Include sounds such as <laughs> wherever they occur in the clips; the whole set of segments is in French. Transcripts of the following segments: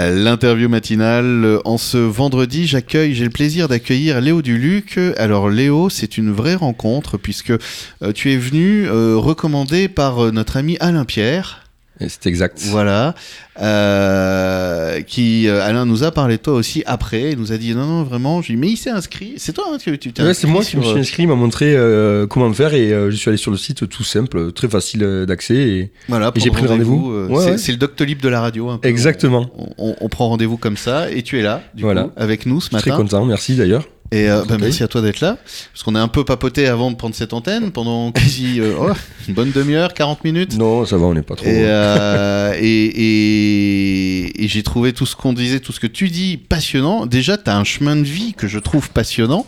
L'interview matinale. En ce vendredi, j'accueille, j'ai le plaisir d'accueillir Léo Duluc. Alors Léo, c'est une vraie rencontre puisque euh, tu es venu euh, recommandé par euh, notre ami Alain Pierre. C'est exact. Voilà. Euh, qui, euh, Alain nous a parlé de toi aussi après. Il nous a dit non, non, vraiment. Je lui ai dit, mais il s'est inscrit. C'est toi, hein, tu tu Ouais, c'est moi qui me suis euh, inscrit, il m'a montré euh, comment faire et euh, je suis allé sur le site tout simple, très facile d'accès. Et... Voilà, Et j'ai pris rendez-vous. Ouais, c'est, ouais. c'est le Doctolib de la radio. un peu. Exactement. On, on- on prend rendez-vous comme ça et tu es là, du Voilà. coup, avec nous ce suis très matin. content, merci d'ailleurs. Et euh, bah, merci à toi d'être là, parce qu'on a un peu papoté avant de prendre cette antenne pendant <laughs> quasi euh, oh, une bonne demi-heure, 40 minutes. Non, ça va, on n'est pas trop. Et, euh, et, et- et j'ai trouvé tout ce qu'on disait, tout ce que tu dis passionnant. Déjà, tu as un chemin de vie que je trouve passionnant.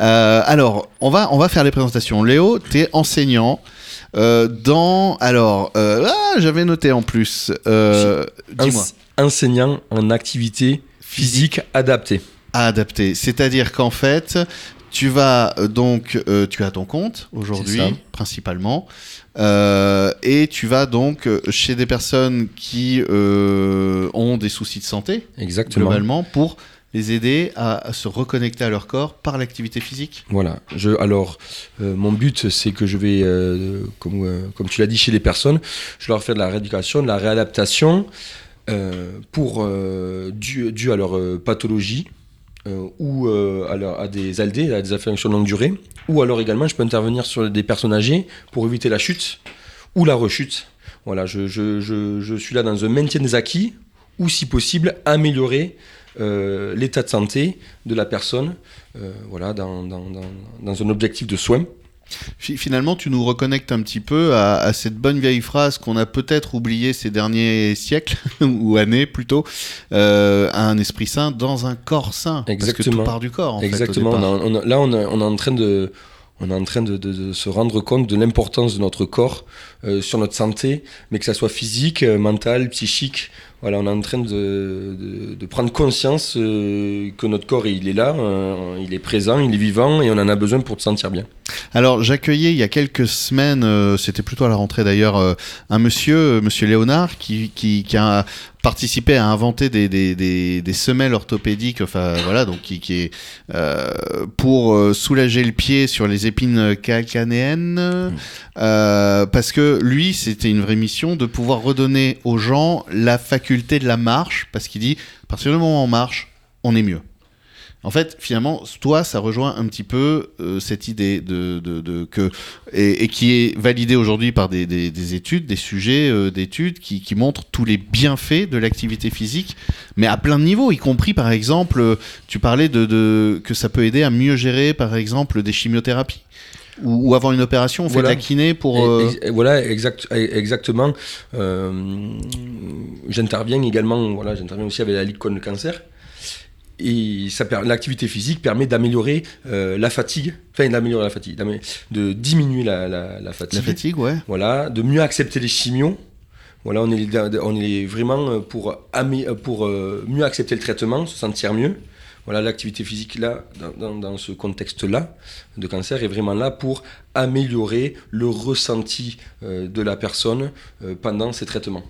Euh, alors, on va, on va faire les présentations. Léo, tu es enseignant. dans. Alors, ah, j'avais noté en plus. Dis-moi. Ense- Enseignant en activité physique adaptée. À adapter. C'est-à-dire qu'en fait, tu vas euh, donc, euh, tu as ton compte aujourd'hui, principalement, euh, et tu vas donc chez des personnes qui euh, ont des soucis de santé, Exactement. globalement, pour les aider à, à se reconnecter à leur corps par l'activité physique. Voilà. Je, alors, mon but, c'est que je vais, comme, comme tu l'as dit, chez les personnes, je leur fais de la rééducation, de la réadaptation pour à leur pathologie ou euh, à, leur- à des ALD, à des affections de longue durée, ou alors également, je peux intervenir sur des personnes âgées pour éviter la chute ou la rechute. Voilà, je, je, je, je suis là dans un maintien des acquis ou, si possible, améliorer euh, l'état de santé de la personne euh, voilà, dans, dans, dans, dans un objectif de soin. Fi- Finalement, tu nous reconnectes un petit peu à, à cette bonne vieille phrase qu'on a peut-être oubliée ces derniers siècles, <laughs> ou années plutôt, euh, à un esprit sain dans un corps sain. Parce que Exactement. tout part du corps, en Exactement. fait. au on départ. a- on a- là, on, a- on est en train de, on est en train de, se rendre compte de l'importance de notre corps euh, sur notre santé, mais que ça soit physique, euh, mentale, psychique. Voilà, on est en train de, prendre conscience euh, que notre corps, il est là, euh, il est présent, il est vivant, et on en a besoin pour se sentir bien. Alors, j'accueillais il y a quelques semaines, c'était plutôt à la rentrée d'ailleurs, un monsieur, monsieur Léonard, qui, qui a participé à inventer des, des, des, des semelles orthopédiques, enfin voilà, donc qui, qui est euh, pour euh, soulager le pied sur les épines calcanéennes, euh, parce que lui, c'était une vraie mission de pouvoir redonner aux gens la faculté de la marche, parce qu'il dit, à partir du moment où on marche, on est mieux. En fait, finalement, toi, ça rejoint un petit peu euh, cette idée de, de, de- que et, et qui est validée aujourd'hui par des, des, des études, des sujets euh, d'études qui, qui montrent tous les bienfaits de l'activité physique, mais à plein de niveaux, y compris par exemple, tu parlais de, de que ça peut aider à mieux gérer, par exemple, des chimiothérapies ou, avant une opération, on fait Voilà. de la kiné pour. Euh, et- et voilà, exact, exactement. Euh, j'interviens également, voilà, j'interviens aussi avec la Ligue contre le cancer. Et l'activité physique permet d'améliorer euh, la fatigue, enfin d'améliorer la fatigue, de diminuer la, la- la fatigue. la fatigue, ouais. Voilà, de mieux accepter les chimios. Voilà, on est, on est vraiment euh, pour, amé- pour euh, mieux accepter le traitement, se sentir mieux. Voilà, l'activité physique là, dans, ce contexte-là de cancer, est vraiment là pour améliorer le ressenti euh, de la personne euh, pendant ces traitements.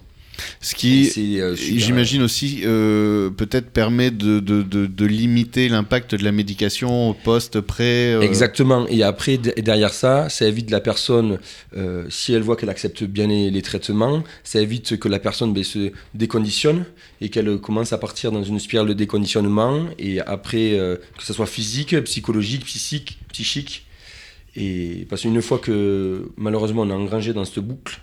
Ce qui, euh. J'imagine aussi euh, peut-être permet de, de, de, de limiter l'impact de la médication post, pré. euh, Exactement. Et après, et derrière ça, ça évite la personne, euh, si elle voit qu'elle accepte bien les, les traitements, ça évite que la personne ben, se déconditionne et qu'elle commence à partir dans une spirale de déconditionnement. Et après, que ce soit physique, psychologique, psychique, psychique. Et parce qu'une fois que malheureusement on est engrangé dans cette boucle,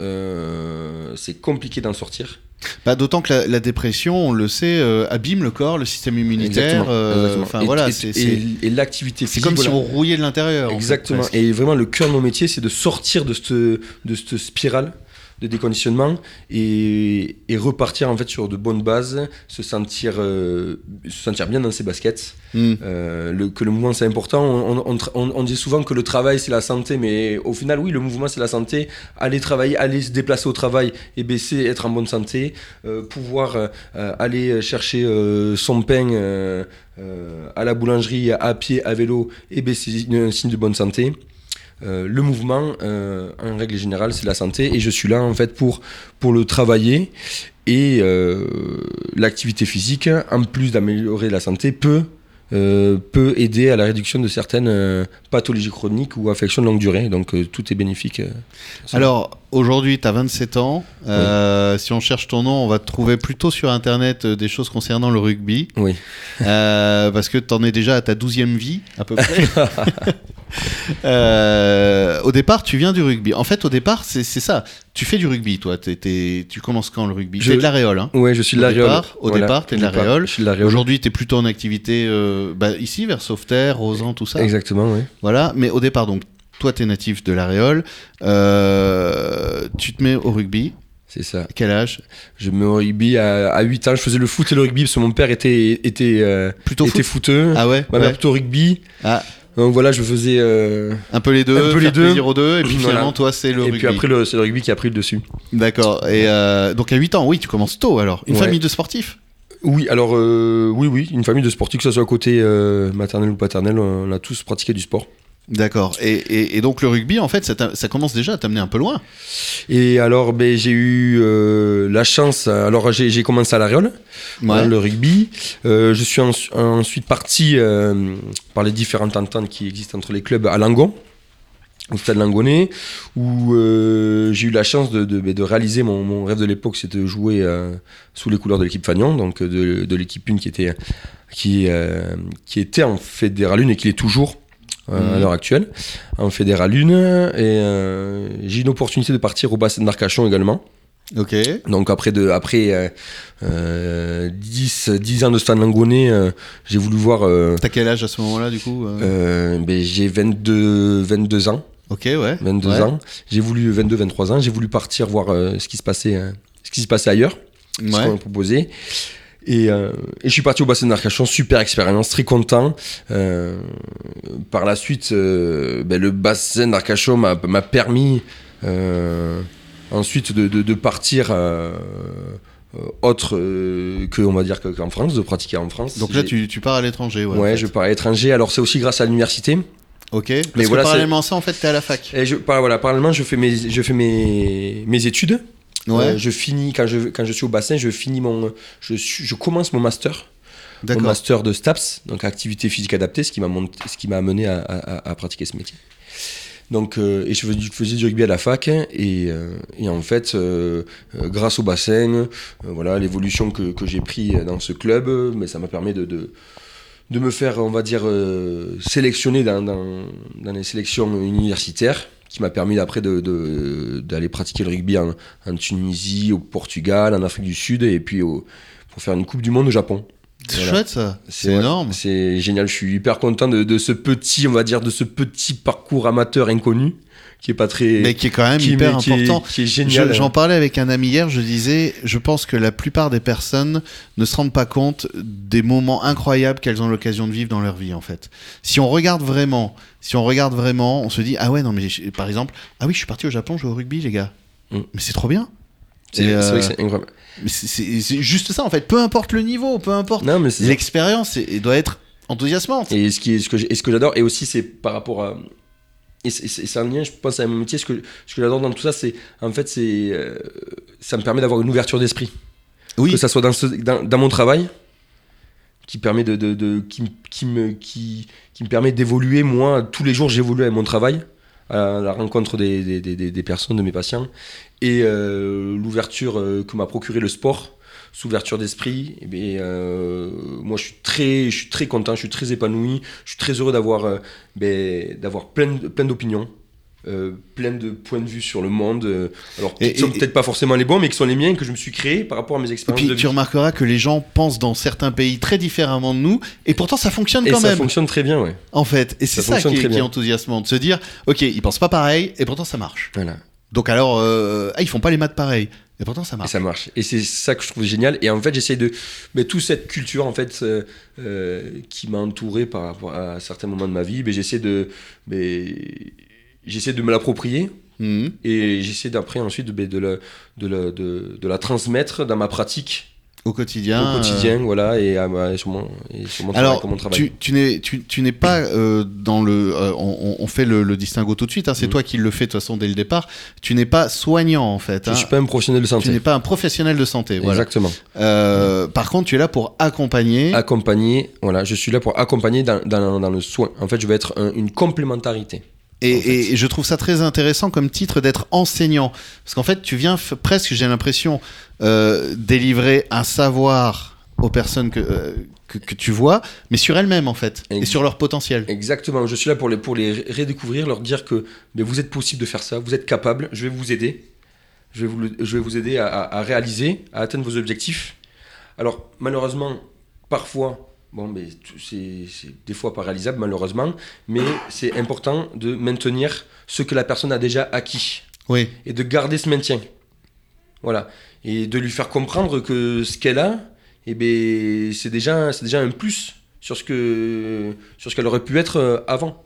euh, c'est compliqué d'en sortir. Bah, D'autant que la, la dépression, on le sait, euh, abîme le corps, le système immunitaire. euh. Enfin Et- voilà, et- et- l'activité c'est comme si on rouillait de l'intérieur. en fait, Exactement. et vraiment, le cœur de mon métier, c'est de sortir de cette, de cette spirale de déconditionnement et, et repartir en fait sur de bonnes bases, se sentir, euh, se sentir bien dans ses baskets. Hmm. Euh, le, que le mouvement c'est important. On, on, on- on dit souvent que le travail c'est la santé, mais au final, oui, le mouvement c'est la santé. Aller travailler, aller se déplacer au travail et baisser, être en bonne santé, euh, pouvoir aller chercher son pain à la boulangerie à pied, à vélo et baisser un signe de bonne santé. Euh, le mouvement, euh, en règle générale, c'est la santé. Et je suis là, en fait, pour, pour le travailler. Et euh, l'activité physique, en plus d'améliorer la santé, peut, peut aider à la réduction de certaines pathologies chroniques ou affections de longue durée. Donc, tout est bénéfique. Alors, aujourd'hui, tu as 27 ans. Si on cherche ton nom, on va te trouver plutôt sur Internet des choses concernant le rugby. Oui. Parce que tu en es déjà à ta 12e vie, à peu <laughs> près. <laughs> <laughs> Euh, au départ, tu viens du rugby. En fait, au départ, c'est ça. Tu fais du rugby, toi. T'es- t'es- tu commences quand le rugby? Je- T'es de la Réole, hein Ouais, je suis de la Réole. au départ, t'es de la Réole. Je suis de la Réole. Aujourd'hui, tu es plutôt en activité euh, bah, ici, vers Sauveterre, Rosan, tout ça. Exactement, oui. Voilà. Mais au départ, donc, toi, tu es natif de la Réole. Euh, tu te mets au rugby. C'est ça. Quel âge? Je me rugby à, à 8 ans. Je faisais le foot et le rugby parce que mon père était, était, euh, Plutôt était foot? footeux. Ah ouais, Ma mère ouais. plutôt rugby. Ah, Donc voilà, je faisais. euh, Un peu les deux, Un peu les deux. aux deux, et puis <laughs> Voilà. finalement, toi, c'est le et rugby. puis après, c'est le rugby qui a pris le dessus. D'accord. Et euh, donc à 8 ans, oui, tu commences tôt alors. Une Ouais. famille de sportifs? Oui, alors euh, oui, oui, une famille de sportifs, que ce soit côté euh, maternel ou paternel, on a tous pratiqué du sport. D'accord. Et, et- et donc le rugby, en fait, ça, commence déjà à t'amener un peu loin. Et alors, ben, j'ai eu euh, la chance. Alors, j'ai commencé à la Réole, le rugby. Euh, je suis en- ensuite parti euh, par les différentes ententes qui existent entre les clubs à Langon, au stade Langonnet, où j'ai eu la chance de, de- ben, de réaliser mon, mon rêve de l'époque, c'était de jouer sous les couleurs de l'équipe Fagnon, donc de, de l'équipe 1 qui était, qui, qui était en Fédéral 1 et qui l'est toujours. Euh, à Mhm. l'heure actuelle, en Fédéral 1, et euh, j'ai eu une opportunité de partir au bassin d'Arcachon également. Ok. Donc après, de, après euh, euh, 10, 10 ans de stade Langonnet, euh, j'ai voulu voir... euh, T'as quel âge à ce moment-là, du coup euh? Euh, ben, j'ai 22, 22 ans. Ok, ouais. 22 Ouais. ans. J'ai voulu 22, 23 ans. J'ai voulu partir voir euh, ce qui se passait, euh, ce qui se passait ailleurs, ce qu'on Ouais. Et, euh, et je suis parti au bassin d'Arcachon, super expérience, très content. Euh, par la suite, euh, ben, le bassin d'Arcachon m'a permis ensuite de, de- de partir autre que, on va dire, que- qu'en France, de pratiquer en France. Donc là, tu, tu pars à l'étranger, ouais. en Ouais, fait. je pars à l'étranger. Alors c'est aussi grâce à l'université. Ok. Parce Mais que voilà, parallèlement à ça, en fait, t'es à la fac. Et je, par- voilà, parallèlement, je fais mes, je fais mes, mes études. Ouais. Euh, je finis quand je, quand je suis au bassin, je finis mon, je, suis- je commence mon master, mon master de STAPS, donc activité physique adaptée, ce qui m'a monté- ce qui m'a amené à, à- à pratiquer ce métier. Donc, euh, et je faisais, du- rugby à la fac, et, euh, et en fait, euh, grâce au bassin, voilà, l'évolution que, que j'ai pris dans ce club, mais ça m'a permis de, de, de me faire, on va dire, sélectionner dans, dans, dans les sélections universitaires, qui m'a permis après de- de- d'aller pratiquer le rugby en, Tunisie, au Portugal, en Afrique du Sud, et puis pour faire une Coupe du Monde au Japon. C'est Voilà. chouette, ça. C'est énorme. C'est génial. Je suis hyper content de, de ce petit, on va dire, de ce petit parcours amateur inconnu, qui est pas très, Mais qui est quand même qui, hyper est- important. qui est Je- génial. J'en parlais avec un ami hier, je disais, je pense que la plupart des personnes ne se rendent pas compte des moments incroyables qu'elles ont l'occasion de vivre dans leur vie, en fait. Si on regarde vraiment, si on regarde vraiment, on se dit, ah ouais, non, mais par exemple, ah oui, je suis parti au Japon jouer au rugby, les gars. Mm. Mais c'est trop bien. C'est vrai euh, que c'est incroyable. C'est- juste ça, en fait. Peu importe le niveau, peu importe. L'expérience doit être enthousiasmante. Et ce, qui est, ce que j'ai- et ce que j'adore, et aussi c'est par rapport à. Et c'est- un lien, je pense, à mon métier. Ce que, ce que j'adore dans tout ça, c'est. En fait, c'est. euh, ça me permet d'avoir une ouverture d'esprit. Oui. Que ça soit dans, ce- dans, dans mon travail, qui permet de. de, de- qui, me- qui, me, qui, qui me permet d'évoluer. Moi, tous les jours, j'évolue avec mon travail, à la rencontre des, des- des- des personnes, de mes patients. Et euh, l'ouverture euh, que m'a procuré le sport sous ouverture d'esprit, eh bien, euh, moi je suis très, je suis très content, je suis très épanoui, je suis très heureux d'avoir, ben, d'avoir plein, plein d'opinions, euh, plein de points de vue sur le monde. euh, alors Et- qui sont et- peut-être pas forcément les bons, mais qui sont les miens que je me suis créé par rapport à mes Et expériences puis de tu remarqueras que les gens pensent dans certains pays très différemment de nous, et pourtant ça fonctionne Et quand ça même. fonctionne très bien, ouais. En fait, et c'est Ça ça, qui, est, très qui est enthousiasmant, de se dire, ok, ils pensent pas pareil, et pourtant ça marche. Voilà. Donc alors, euh, ah, ils font pas les maths pareil, et pourtant ça Et marche. ça marche. Et c'est ça que je trouve génial. Et en fait, j'essaye de. Mais toute cette culture, en fait, euh, euh, qui m'a entouré par rapport à certains moments de ma vie, mais j'essaie de. Mais, j'essaie de me l'approprier. Mhm. Et j'essaie d'après ensuite de, de, la, de, la, de, de la transmettre dans ma pratique au quotidien. au quotidien, voilà, et, à ma- et sur mon, et sur mon travail, Alors, mon travail. tu, tu n'es tu, tu n'es pas euh, dans le. euh, on, on fait le, le distinguo tout de suite. hein, c'est Mhm. toi qui le fais de toute façon dès le départ. Tu n'es pas soignant en fait. Je hein. suis pas un professionnel de Tu santé. n'es pas un professionnel de santé. Voilà. Exactement. Euh, Par contre, tu es là pour accompagner. Accompagner, voilà, je suis là pour accompagner dans, dans, dans le soin. En fait, je vais être un- une complémentarité. Et, en fait. et- et je trouve ça très intéressant comme titre d'être enseignant. Parce qu'en fait, tu viens presque, j'ai l'impression, euh, délivrer un savoir aux personnes que, euh, que, que tu vois, mais sur elles-mêmes en fait, et sur leur potentiel. Exactement. Je suis là pour les, pour les redécouvrir, leur dire que mais vous êtes possible de faire ça, vous êtes capable, je vais vous aider. Je vais vous, je vais vous aider à, à- à réaliser, à atteindre vos objectifs. Alors, malheureusement, parfois, bon, mais c'est des fois pas réalisable, malheureusement, mais c'est important de maintenir ce que la personne a déjà acquis Oui. et de garder ce maintien. Voilà. Et de lui faire comprendre que ce qu'elle a, eh ben, c'est déjà, déjà un plus sur ce que sur ce qu'elle aurait pu être euh, avant.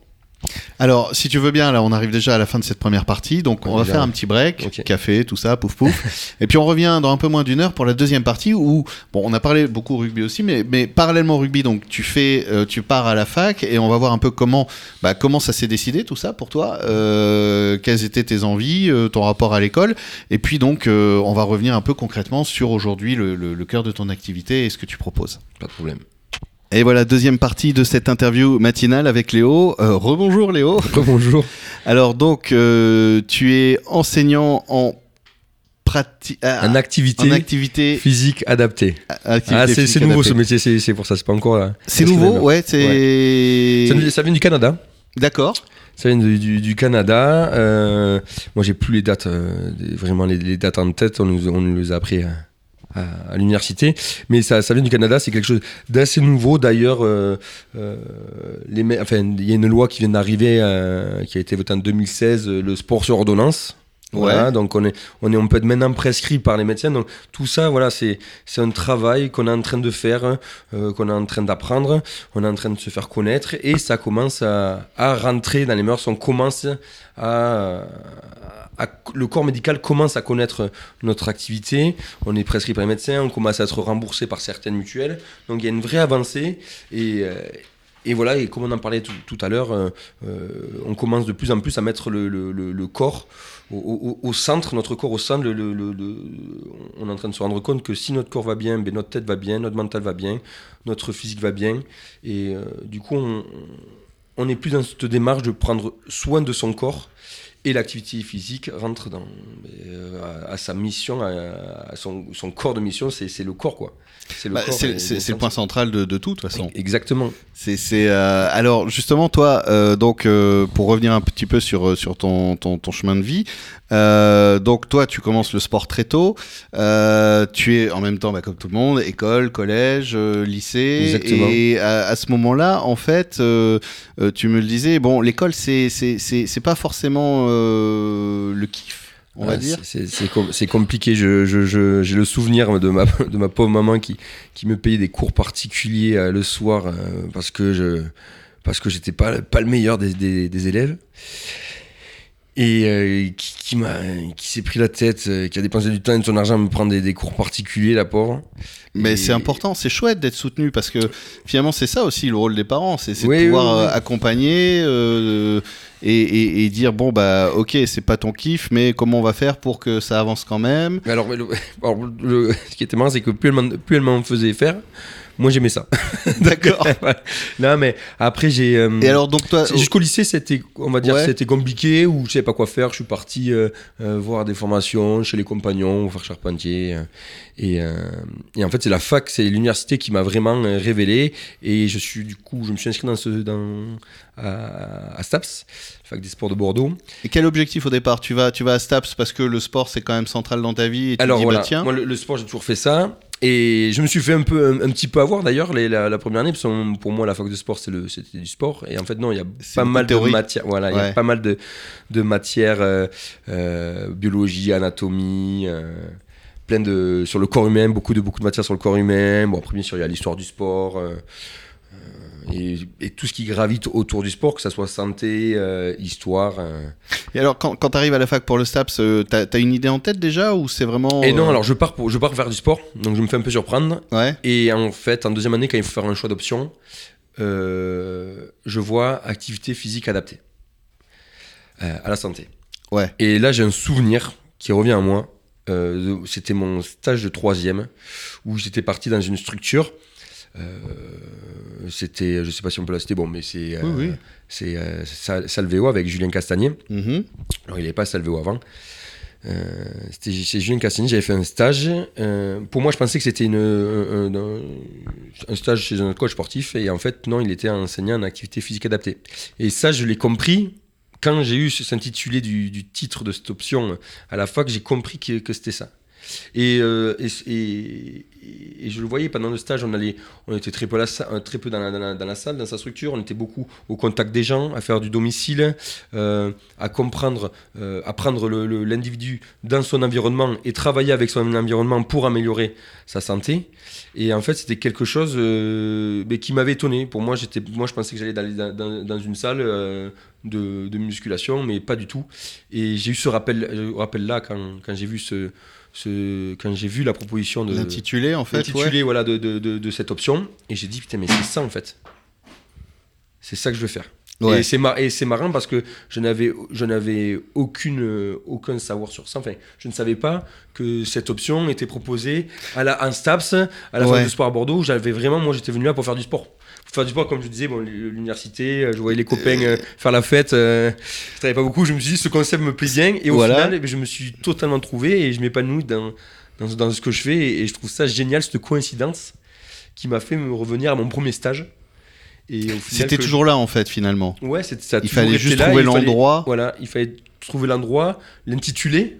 Alors, si tu veux bien, là, on arrive déjà à la fin de cette première partie, donc on va faire un petit break, café, tout ça, pouf pouf, <laughs> et puis on revient dans un peu moins d'une heure pour la deuxième partie où, bon, on a parlé beaucoup rugby aussi, mais, mais parallèlement au rugby, donc tu fais, euh, tu pars à la fac et on va voir un peu comment, bah, comment ça s'est décidé tout ça pour toi, euh, quelles étaient tes envies, euh, ton rapport à l'école, et puis donc on va revenir un peu concrètement sur aujourd'hui le, le- le cœur de ton activité et ce que tu proposes. Pas de problème. Et voilà, deuxième partie de cette interview matinale avec Léo. Euh, rebonjour Léo. <laughs> Bonjour. Alors donc, euh, tu es enseignant en pratique, En activité, en activité, physique adaptée. Ah, c'est nouveau adaptée. ce métier, c'est pour ça, c'est pas encore là. C'est nouveau, ouais. C'est Ça, vient- ça vient du Canada. d'accord. Ça vient du, du- du Canada. Euh, moi, j'ai plus les dates, euh, vraiment les, les dates en tête. On nous, on nous les a appris à, à- à l'université. Mais ça, ça vient du Canada. C'est quelque chose d'assez nouveau. D'ailleurs, euh, euh, enfin, il y a une loi qui vient d'arriver, euh, qui a été votée en 2016, euh, le sport sur ordonnance. Voilà, Ouais. donc on est, on est, on peut être maintenant prescrit par les médecins. Donc tout ça, voilà, c'est, c'est un travail qu'on est en train de faire, euh, qu'on est en train d'apprendre, on est en train de se faire connaître, et ça commence à, à rentrer dans les mœurs. On commence à, le corps médical commence à connaître notre activité. On est prescrit par les médecins, on commence à être remboursé par certaines mutuelles. Donc il y a une vraie avancée et euh, voilà, et comme on en parlait tout, à l'heure, euh, euh, on commence de plus en plus à mettre le, corps au, centre, notre corps au centre. on est en train de se rendre compte que si notre corps va bien, ben notre tête va bien, notre mental va bien, notre physique va bien. Et du coup, on on n'est plus dans cette démarche de prendre soin de son corps. Et l'activité physique rentre dans, euh, à, à sa mission, à, à son, son corps de mission, c'est le corps, quoi. C'est le Bah, le point central de, de tout, de toute façon. Exactement. C'est, euh, alors justement toi, euh, donc euh, pour revenir un petit peu sur sur ton, ton, ton chemin de vie, donc toi tu commences le sport très tôt, tu es en même temps bah, comme tout le monde, école, collège, lycée, Exactement. et à, à ce moment-là en fait, tu me le disais, bon l'école c'est c'est c'est c'est pas forcément le kiff. On va Ouais, dire. c'est- C'est c'est com- c'est compliqué. Je- je- je- J'ai le souvenir de ma, de ma pauvre maman qui, qui me payait des cours particuliers euh, le soir euh, parce que je parce que j'étais pas, pas le meilleur des, des- des élèves. Et euh, qui, qui m'a qui s'est pris la tête, euh, qui a dépensé du temps et de son argent à me prendre des, des cours particuliers, la pauvre. Mais Et- c'est important, c'est chouette d'être soutenu parce que finalement c'est ça aussi le rôle des parents, c'est c'est Oui, de pouvoir oui, oui. euh, accompagner euh, et, et- et dire bon bah ok c'est pas ton kiff mais comment on va faire pour que ça avance quand même? Mais alors, mais le- <laughs> alors, le- ce qui était marrant, c'est que plus elle m'en- plus elle m'en faisait faire, moi j'aimais ça. <laughs> D'accord. <laughs> Non, mais après j'ai. euh, Et alors donc toi C'est- Jusqu'au lycée, c'était, on va dire, Ouais. c'était compliqué où je savais pas quoi faire. Je suis parti euh, euh, voir des formations chez les compagnons, faire charpentier. et, et en fait, c'est la fac, c'est l'université qui m'a vraiment révélé. Et je suis du coup, je me suis inscrit dans ce, dans à, à STAPS, fac des sports de Bordeaux. et quel objectif au départ? Tu vas tu vas à Staps parce que le sport c'est quand même central dans ta vie et tu Alors dis voilà, bah tiens moi le, le sport, j'ai toujours fait ça. Et je me suis fait un peu, un, un petit peu avoir d'ailleurs la, la première année, parce que pour moi la fac de sport c'était du sport. Et en fait non, il y a pas mal de matières. Voilà, il y a pas mal de, de matières, euh, euh, biologie, anatomie, euh, plein de sur le corps humain, beaucoup de beaucoup de matières sur le corps humain. Bon après bien sûr il y a l'histoire du sport. Euh, et, et tout ce qui gravite autour du sport, que ça soit santé, euh, histoire. euh. Et alors, quand, quand tu arrives à la fac pour le STAPS, euh, t'as as une idée en tête déjà ou c'est vraiment. Et non, alors je pars, pour, je pars vers du sport, donc je me fais un peu surprendre. Ouais. Et en fait, en deuxième année, quand il faut faire un choix d'option, je vois activité physique adaptée à la santé. Ouais. Et là, j'ai un souvenir qui revient à moi. C'était mon stage de troisième où j'étais parti dans une structure. Euh, C'était, je sais pas si on peut la citer, bon, mais c'est euh, Oui, oui. c'est euh, Sal- Salvéo avec Julien Castagnier. Mhm. Alors, il n'avait pas Salvéo avant. Euh, c'était chez Julien Castagnier, j'avais fait un stage. Euh, pour moi, je pensais que c'était une, un, un- un stage chez un coach sportif. Et en fait, non, il était enseignant en activité physique adaptée. Et ça, je l'ai compris quand j'ai eu cet intitulé du, du titre de cette option à la fac. J'ai compris que, que c'était ça. Et, euh, et, et- et je le voyais pendant le stage, on, allait, on était très peu, la euh, très peu dans, la, dans la- salle, dans sa structure, on était beaucoup au contact des gens, à faire du domicile, euh, à comprendre, euh, à prendre l'individu dans son environnement et travailler avec son environnement pour améliorer sa santé. Et en fait, c'était quelque chose mais qui m'avait étonné. Pour moi, moi, je pensais que j'allais dans, dans- une salle de, de musculation, mais pas du tout. Et j'ai eu ce rappel, rappel là quand, quand j'ai vu ce, ce, quand j'ai vu la proposition de L'intitulé, en fait. l'intitulé voilà, de, de, de, de cette option. Et j'ai dit, putain, mais c'est ça en fait. C'est ça que je veux faire. Ouais. Et c'est mar- marrant parce que je n'avais, aucune, euh, aucun savoir sur ça. Enfin, je ne savais pas que cette option était proposée à la, en STAPS, à la Ouais. fac de sport à Bordeaux. où J'avais vraiment, moi, j'étais venu là pour faire du sport. Pour faire du sport, comme je disais, bon, l'université, euh, je voyais les copains euh, faire la fête. euh, je travaillais pas beaucoup. Je me suis dit, ce concept me plaît bien. Et au Voilà. final, eh bien, je me suis totalement trouvé et je m'épanouis dans, dans, dans ce que je fais. Et, et je trouve ça génial, cette coïncidence qui m'a fait me revenir à mon premier stage. C'était que- toujours là, en fait, finalement. Ouais, ça a Il fallait juste là, trouver l'endroit. Voilà, il fallait trouver l'endroit, l'intitulé.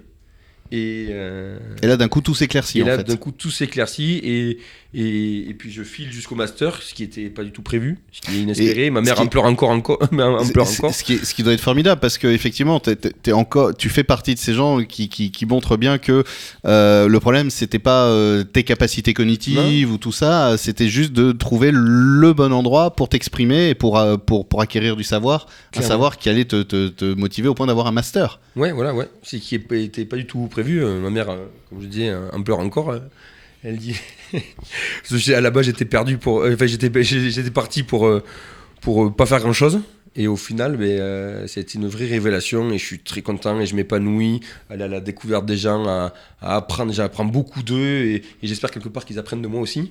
Et, euh, Et là, d'un coup, tout s'éclaircit, et en là, fait. d'un coup, tout s'éclaircit. Et, et, et puis, je file jusqu'au master, ce qui n'était pas du tout prévu, ce qui est inespéré. <laughs> Ma mère en pleure encore, encore, en pleure. Ce qui, est- ce qui doit être formidable parce que effectivement, t'es- t'es- t'es encore, tu fais partie de ces gens qui, qui, qui montrent bien que euh, le problème c'était pas euh, tes capacités cognitives ou tout ça, c'était juste de trouver le bon endroit pour t'exprimer et pour, pour, pour acquérir du savoir, un Clairement. savoir qui allait te, te, te motiver au point d'avoir un master. Ouais, voilà, ouais. C'est qui n'était pas du tout prévu. Euh, ma mère, euh, comme je disais, euh, en pleure encore. euh, elle dit. <laughs> À la base, j'étais perdu pour. euh, Enfin, j'étais, j'étais parti pour, pour pas faire grand chose. Et au final, ben, euh, c'était une vraie révélation et je suis très content et je m'épanouis. Aller à la découverte des gens, à, à apprendre. J'apprends beaucoup d'eux et, et j'espère quelque part qu'ils apprennent de moi aussi.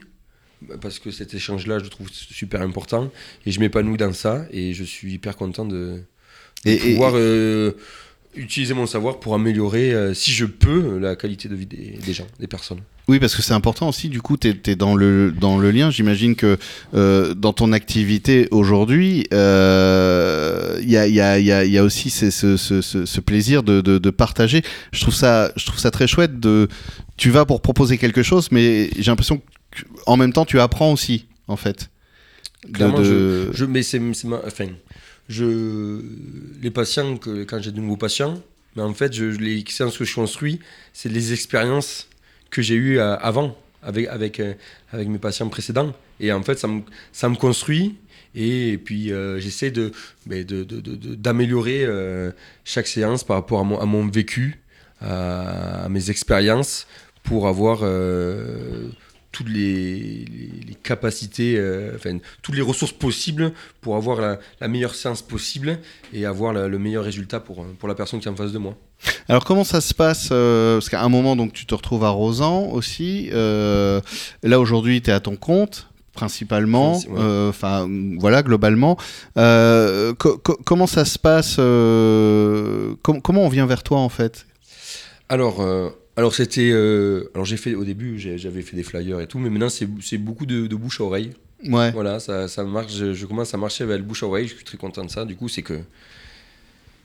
Parce que cet échange-là, je le trouve super important et je m'épanouis dans ça et je suis hyper content de, de Et- et- pouvoir euh, utiliser mon savoir pour améliorer, euh, si je peux, la qualité de vie des, des gens, des personnes. Oui, parce que c'est important aussi. Du coup, tu es, dans, le, dans le lien. J'imagine que euh, dans ton activité aujourd'hui, euh, il y, a, il y, a, il y, a, il y a aussi ce, ce, ce, ce- ce plaisir de, de, de partager. Je trouve, ça, je trouve ça très chouette. De, tu vas pour proposer quelque chose, mais j'ai l'impression qu'en même temps, tu apprends aussi, en fait. De- Je, mais c'est, c'est ma- enfin, je, les patients, que, quand j'ai de nouveaux patients, mais en fait, je, les séances que je construis, c'est les expériences que j'ai eues euh, avant avec, avec, euh, avec mes patients précédents. Et en fait, ça me, ça me construit. Et, puis, euh, j'essaie de, ben, de, de- de- d'améliorer euh, chaque séance par rapport à mon, à mon vécu, à, mes expériences, pour avoir toutes les, les- les capacités, euh, enfin, toutes les ressources possibles pour avoir la, la meilleure séance possible et avoir la- le meilleur résultat pour, pour la personne qui est en face de moi. Alors comment ça se passe euh, Parce qu'à un moment, donc, tu te retrouves à Rosan aussi. euh, là, aujourd'hui, tu es à ton compte principalement, ouais. euh, enfin voilà globalement. Euh, co- co- comment ça se passe euh, com- Comment on vient vers toi en fait? Alors, euh, alors c'était, euh, alors j'ai fait au début, j'avais fait des flyers et tout, mais maintenant c'est beaucoup de, de bouche à oreille. Ouais. Voilà, ça, ça marche. Je, je commence à marcher avec le bouche à oreille. Je suis très content de ça. Du coup, c'est que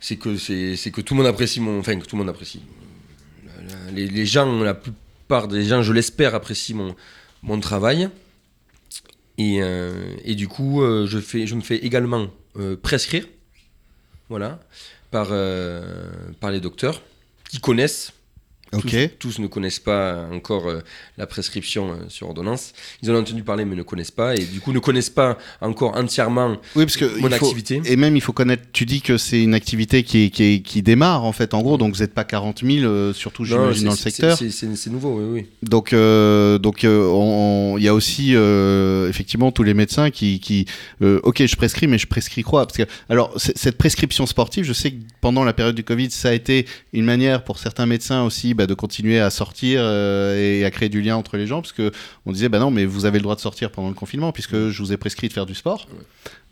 c'est que c'est que tout le monde apprécie mon, enfin que tout le monde apprécie. Les, les gens, la plupart des gens, je l'espère, apprécient mon mon travail. Et, euh, et du coup, euh, je fais, je me fais également euh, prescrire, voilà, par par les docteurs qui connaissent Tous, tous ne connaissent pas encore euh, la prescription euh, sur ordonnance. Ils en ont entendu parler mais ne connaissent pas et du coup ne connaissent pas encore entièrement Oui, parce que mon faut- activité. et même il faut connaître. Tu dis que c'est une activité qui, démarre en fait. En gros, donc vous n'êtes pas 40 000, euh, surtout j'imagine dans le secteur. c'est- nouveau, oui, oui. Donc, euh, donc, il y a aussi effectivement tous les médecins qui, qui ok, je prescris, mais je prescris quoi? Parce que, alors, cette prescription sportive, je sais que pendant la période du Covid, ça a été une manière pour certains médecins aussi bah, de continuer à sortir euh, et à créer du lien entre les gens, parce que on disait, bah non, mais vous avez le droit de sortir pendant le confinement, puisque je vous ai prescrit de faire du sport.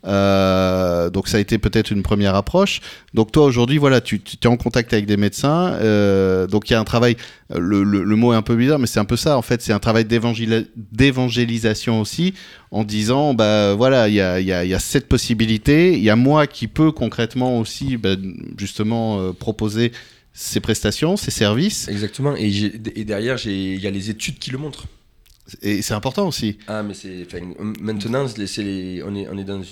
Euh, donc ça a été peut-être une première approche. Donc toi aujourd'hui, voilà, tu, tu es en contact avec des médecins. euh, donc il y a un travail. Le, le- le mot est un peu bizarre, mais c'est un peu ça. En fait, c'est un travail d'évangélisation aussi, en disant, bah voilà, il y a, y a- y a cette possibilité. Il y a moi qui peux concrètement aussi, bah, justement, euh, proposer ces prestations, ces services. Exactement. Et, derrière, il y a les études qui le montrent. Et c'est important aussi. Ah, mais c'est. Maintenant, c'est les- on, est, on est dans une